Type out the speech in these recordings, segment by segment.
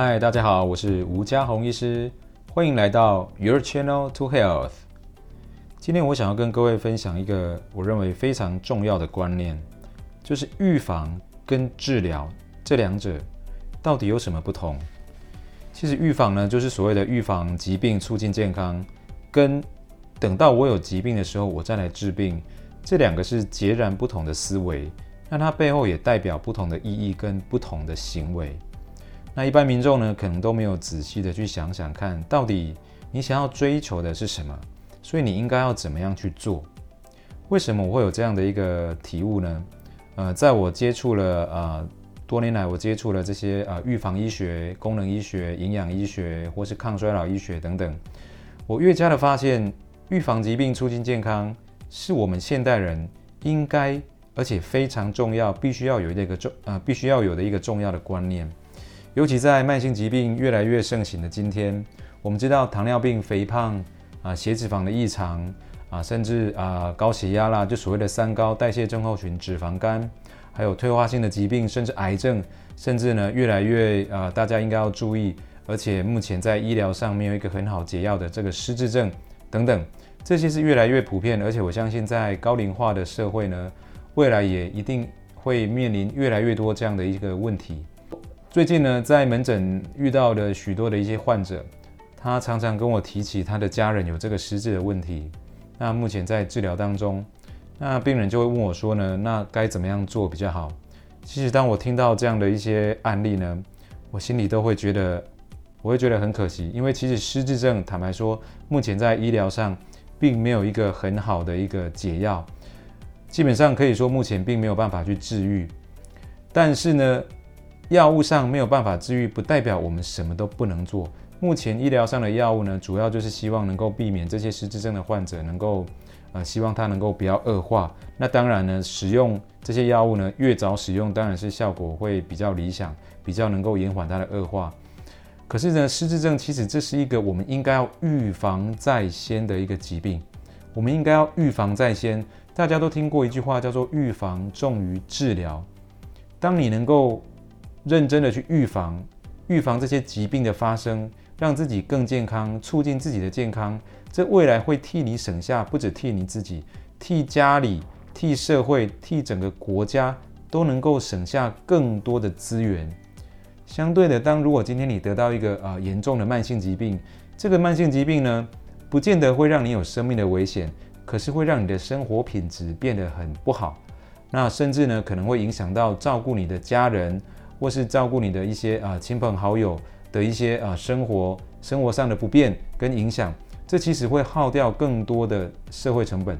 嗨，大家好，我是吴家宏医师，欢迎来到 Your Channel to Health。今天我想要跟各位分享一个我认为非常重要的观念，就是预防跟治疗这两者到底有什么不同？其实预防呢，就是所谓的预防疾病、促进健康，跟等到我有疾病的时候，我再来治病，这两个是截然不同的思维。那它背后也代表不同的意义跟不同的行为。那一般民众呢，可能都没有仔细的去想想看，到底你想要追求的是什么？所以你应该要怎么样去做？为什么我会有这样的一个体悟呢？呃，在我接触了呃。多年来，我接触了这些啊，预防医学、功能医学、营养医学，或是抗衰老医学等等。我越加的发现，预防疾病、促进健康，是我们现代人应该而且非常重要，必须要有的一个重呃，必须要有的一个重要的观念。尤其在慢性疾病越来越盛行的今天，我们知道糖尿病、肥胖啊、血脂肪的异常啊，甚至啊高血压啦，就所谓的三高：代谢症候群、脂肪肝。还有退化性的疾病，甚至癌症，甚至呢越来越啊、大家应该要注意，而且目前在医疗上没有一个很好解药的这个失智症等等，这些是越来越普遍，而且我相信在高龄化的社会呢，未来也一定会面临越来越多这样的一个问题。最近呢，在门诊遇到的许多的一些患者，他常常跟我提起他的家人有这个失智的问题，那目前在治疗当中。那病人就会问我说呢，那该怎么样做比较好？其实当我听到这样的一些案例呢，我心里都会觉得，我会觉得很可惜，因为其实失智症，坦白说，目前在医疗上并没有一个很好的一个解药，基本上可以说目前并没有办法去治愈。但是呢，药物上没有办法治愈，不代表我们什么都不能做。目前医疗上的药物呢，主要就是希望能够避免这些失智症的患者能够。呃，希望它能够不要恶化。那当然呢，使用这些药物呢，越早使用，当然是效果会比较理想，比较能够延缓它的恶化。可是呢，失智症其实这是一个我们应该要预防在先的一个疾病。我们应该要预防在先。大家都听过一句话叫做“预防重于治疗”。当你能够认真的去预防，预防这些疾病的发生，让自己更健康，促进自己的健康。这未来会替你省下，不止替你自己，替家里、替社会、替整个国家都能够省下更多的资源。相对的，当如果今天你得到一个、呃、严重的慢性疾病，这个慢性疾病呢，不见得会让你有生命的危险，可是会让你的生活品质变得很不好。那甚至呢，可能会影响到照顾你的家人，或是照顾你的一些啊、亲朋好友的一些啊、生活生活上的不便跟影响。这其实会耗掉更多的社会成本，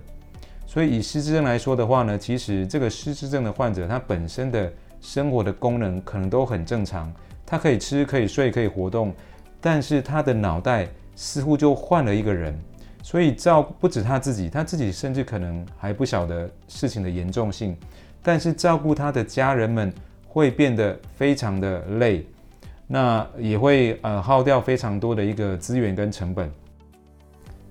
所以以失智症来说的话呢，其实这个失智症的患者他本身的生活的功能可能都很正常，他可以吃、可以睡、可以活动，但是他的脑袋似乎就换了一个人，所以照不止他自己，他自己甚至可能还不晓得事情的严重性，但是照顾他的家人们会变得非常的累，那也会呃耗掉非常多的一个资源跟成本。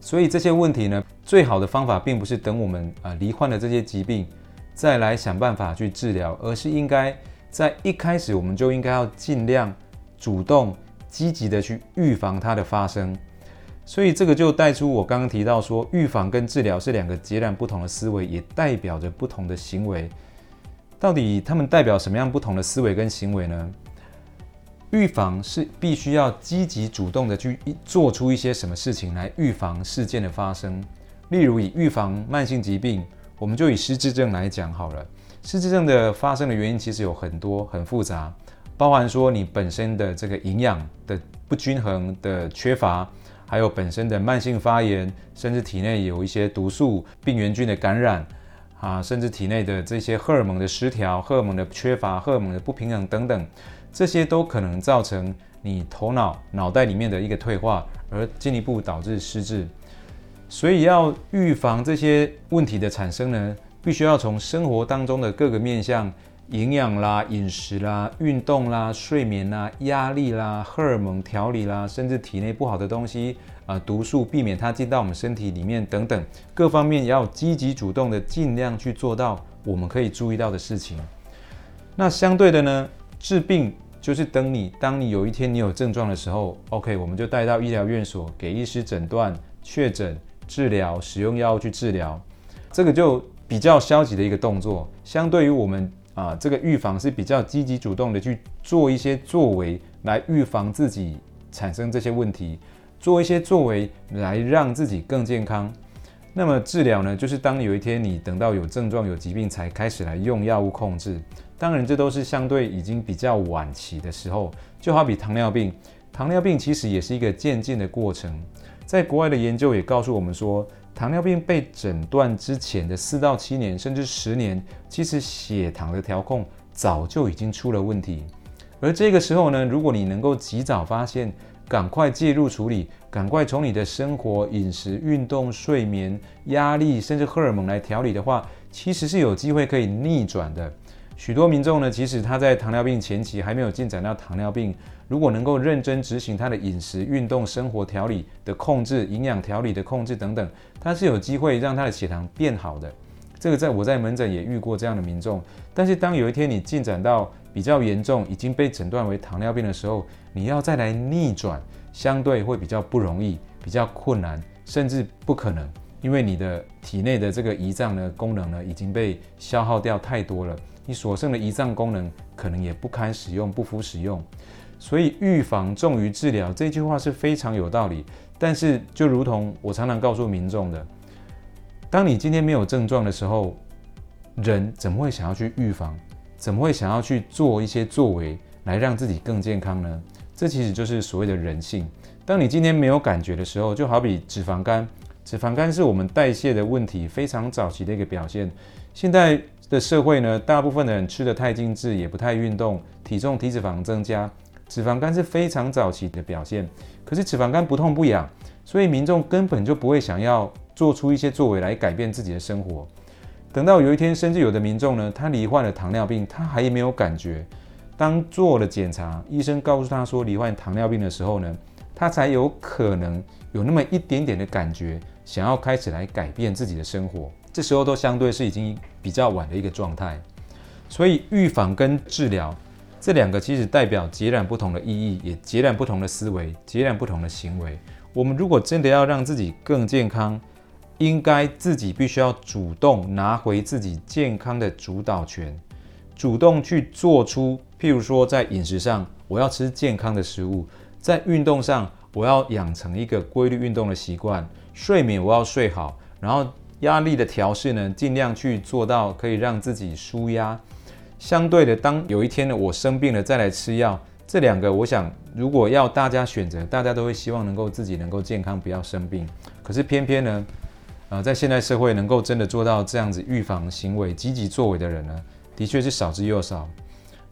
所以这些问题呢，最好的方法并不是等我们啊罹患了这些疾病再来想办法去治疗，而是应该在一开始我们就应该要尽量主动积极的去预防它的发生。所以这个就带出我刚刚提到说，预防跟治疗是两个截然不同的思维，也代表着不同的行为。到底他们代表什么样不同的思维跟行为呢？预防是必须要积极主动的去做出一些什么事情来预防事件的发生。例如以预防慢性疾病，我们就以失智症来讲好了。失智症的发生的原因其实有很多，很复杂，包含说你本身的这个营养的不均衡的缺乏，还有本身的慢性发炎，甚至体内有一些毒素、病原菌的感染啊，甚至体内的这些荷尔蒙的失调、荷尔蒙的缺乏、荷尔蒙的不平衡等等。这些都可能造成你头脑脑袋里面的一个退化，而进一步导致失智。所以要预防这些问题的产生呢，必须要从生活当中的各个面向，营养啦、饮食啦、运动啦、睡眠啦、压力啦、荷尔蒙调理啦，甚至体内不好的东西啊、毒素，避免它进到我们身体里面等等，各方面要积极主动的尽量去做到我们可以注意到的事情。那相对的呢，治病就是等你当你有一天你有症状的时候，OK，我们就带到医疗院所给医师诊断、确诊、治疗、使用药物去治疗，这个就比较消极的一个动作。相对于我们啊，这个预防是比较积极主动的去做一些作为来预防自己产生这些问题，做一些作为来让自己更健康。那么治疗呢，就是当有一天你等到有症状、有疾病才开始来用药物控制。当然，这都是相对已经比较晚期的时候。就好比糖尿病，糖尿病其实也是一个渐进的过程。在国外的研究也告诉我们说，糖尿病被诊断之前的四到七年，甚至十年，其实血糖的调控早就已经出了问题。而这个时候呢，如果你能够及早发现，赶快介入处理，赶快从你的生活、饮食、运动、睡眠、压力，甚至荷尔蒙来调理的话，其实是有机会可以逆转的。许多民众呢，即使他在糖尿病前期还没有进展到糖尿病，如果能够认真执行他的饮食、运动、生活调理的控制、营养调理的控制等等，他是有机会让他的血糖变好的。这个在我在门诊也遇过这样的民众。但是当有一天你进展到比较严重，已经被诊断为糖尿病的时候，你要再来逆转，相对会比较不容易，比较困难，甚至不可能，因为你的体内的这个胰脏的功能呢已经被消耗掉太多了，你所剩的胰脏功能可能也不堪使用，不敷使用。所以预防重于治疗这句话是非常有道理。但是就如同我常常告诉民众的，当你今天没有症状的时候，人怎么会想要去预防？怎么会想要去做一些作为来让自己更健康呢？这其实就是所谓的人性。当你今天没有感觉的时候，就好比脂肪肝，脂肪肝是我们代谢的问题非常早期的一个表现。现在的社会呢，大部分的人吃得太精致，也不太运动，体重、体脂肪增加，脂肪肝是非常早期的表现。可是脂肪肝不痛不痒，所以民众根本就不会想要做出一些作为来改变自己的生活。等到有一天，甚至有的民众呢，他罹患了糖尿病，他还没有感觉。当做了检查，医生告诉他说罹患糖尿病的时候呢，他才有可能有那么一点点的感觉，想要开始来改变自己的生活。这时候都相对是已经比较晚的一个状态。所以预防跟治疗这两个其实代表截然不同的意义，也截然不同的思维，截然不同的行为。我们如果真的要让自己更健康，应该自己必须要主动拿回自己健康的主导权，主动去做出，譬如说在饮食上，我要吃健康的食物；在运动上，我要养成一个规律运动的习惯；睡眠我要睡好，然后压力的调试呢，尽量去做到可以让自己舒压。相对的，当有一天呢，我生病了再来吃药，这两个我想，如果要大家选择，大家都会希望能够自己能够健康，不要生病。可是偏偏呢，呃，在现代社会，能够真的做到这样子预防行为、积极作为的人呢，的确是少之又少。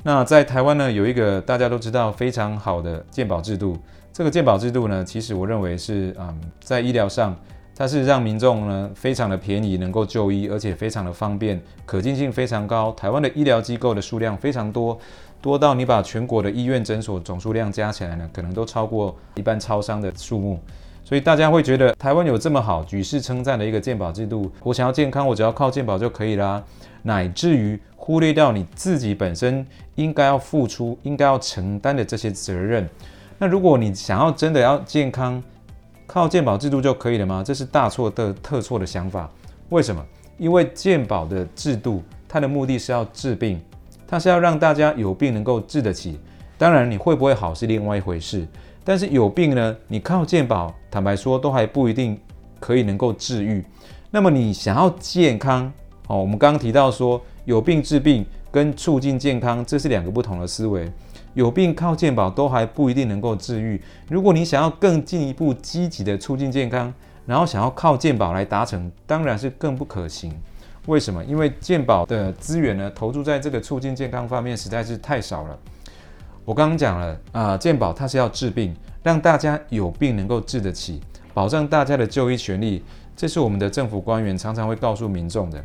那在台湾呢，有一个大家都知道非常好的健保制度。这个健保制度呢，其实我认为是，嗯，在医疗上，它是让民众呢非常的便宜，能够就医，而且非常的方便，可进性非常高。台湾的医疗机构的数量非常多，多到你把全国的医院诊所总数量加起来呢，可能都超过一般超商的数目。所以大家会觉得台湾有这么好、举世称赞的一个健保制度，我想要健康，我只要靠健保就可以啦。乃至于忽略掉你自己本身应该要付出、应该要承担的这些责任。那如果你想要真的要健康，靠健保制度就可以了吗？这是大错的特错的想法。为什么？因为健保的制度，它的目的是要治病，它是要让大家有病能够治得起。当然，你会不会好是另外一回事。但是有病呢，你靠健保，坦白说都还不一定可以能够治愈。那么你想要健康，哦，我们刚刚提到说有病治病跟促进健康，这是两个不同的思维。有病靠健保都还不一定能够治愈。如果你想要更进一步积极的促进健康，然后想要靠健保来达成，当然是更不可行。为什么？因为健保的资源呢，投注在这个促进健康方面实在是太少了。我刚刚讲了啊、呃，健保它是要治病，让大家有病能够治得起，保障大家的就医权利，这是我们的政府官员常常会告诉民众的。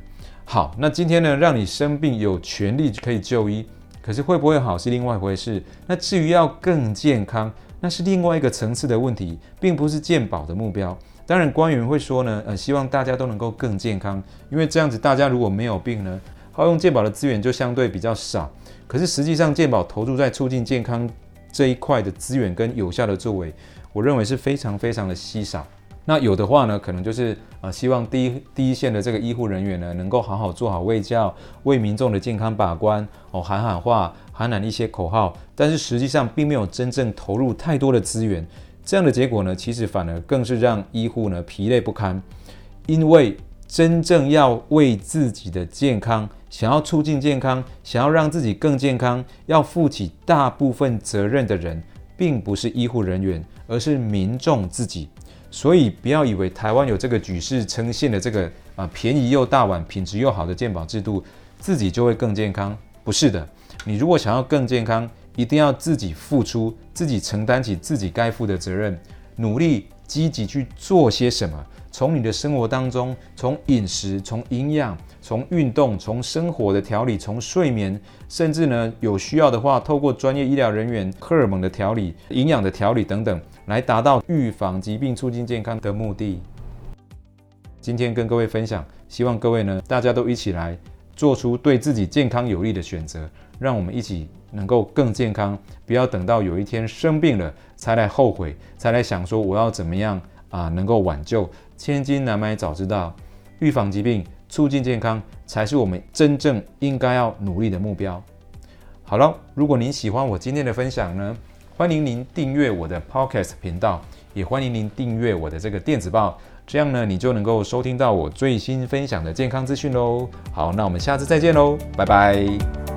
好，那今天呢，让你生病有权利可以就医，可是会不会好是另外一回事。那至于要更健康，那是另外一个层次的问题，并不是健保的目标。当然，官员会说呢，呃，希望大家都能够更健康，因为这样子大家如果没有病呢，耗用健保的资源就相对比较少。可是实际上健保投注在促进健康这一块的资源跟有效的作为，我认为是非常非常的稀少。那有的话呢，可能就是呃，希望第一第一线的这个医护人员呢，能够好好做好卫教，为民众的健康把关哦，喊喊话，喊喊一些口号，但是实际上并没有真正投入太多的资源，这样的结果呢，其实反而更是让医护呢疲累不堪，因为真正要为自己的健康，想要促进健康，想要让自己更健康，要负起大部分责任的人，并不是医护人员，而是民众自己。所以不要以为台湾有这个举世称羡的这个啊便宜又大碗、品质又好的健保制度，自己就会更健康。不是的，你如果想要更健康，一定要自己付出，自己承担起自己该负的责任，努力积极去做些什么。从你的生活当中，从饮食、从营养、从运动、从生活的调理、从睡眠，甚至呢有需要的话，透过专业医疗人员荷尔蒙的调理、营养的调理等等。来达到预防疾病、促进健康的目的。今天跟各位分享，希望各位呢，大家都一起来做出对自己健康有利的选择，让我们一起能够更健康，不要等到有一天生病了才来后悔，才来想说我要怎么样啊能够挽救。千金难买早知道，预防疾病、促进健康才是我们真正应该要努力的目标。好了，如果您喜欢我今天的分享呢，欢迎您订阅我的 Podcast 频道，也欢迎您订阅我的这个电子报，这样呢，你就能够收听到我最新分享的健康资讯喽。好，那我们下次再见喽，拜拜。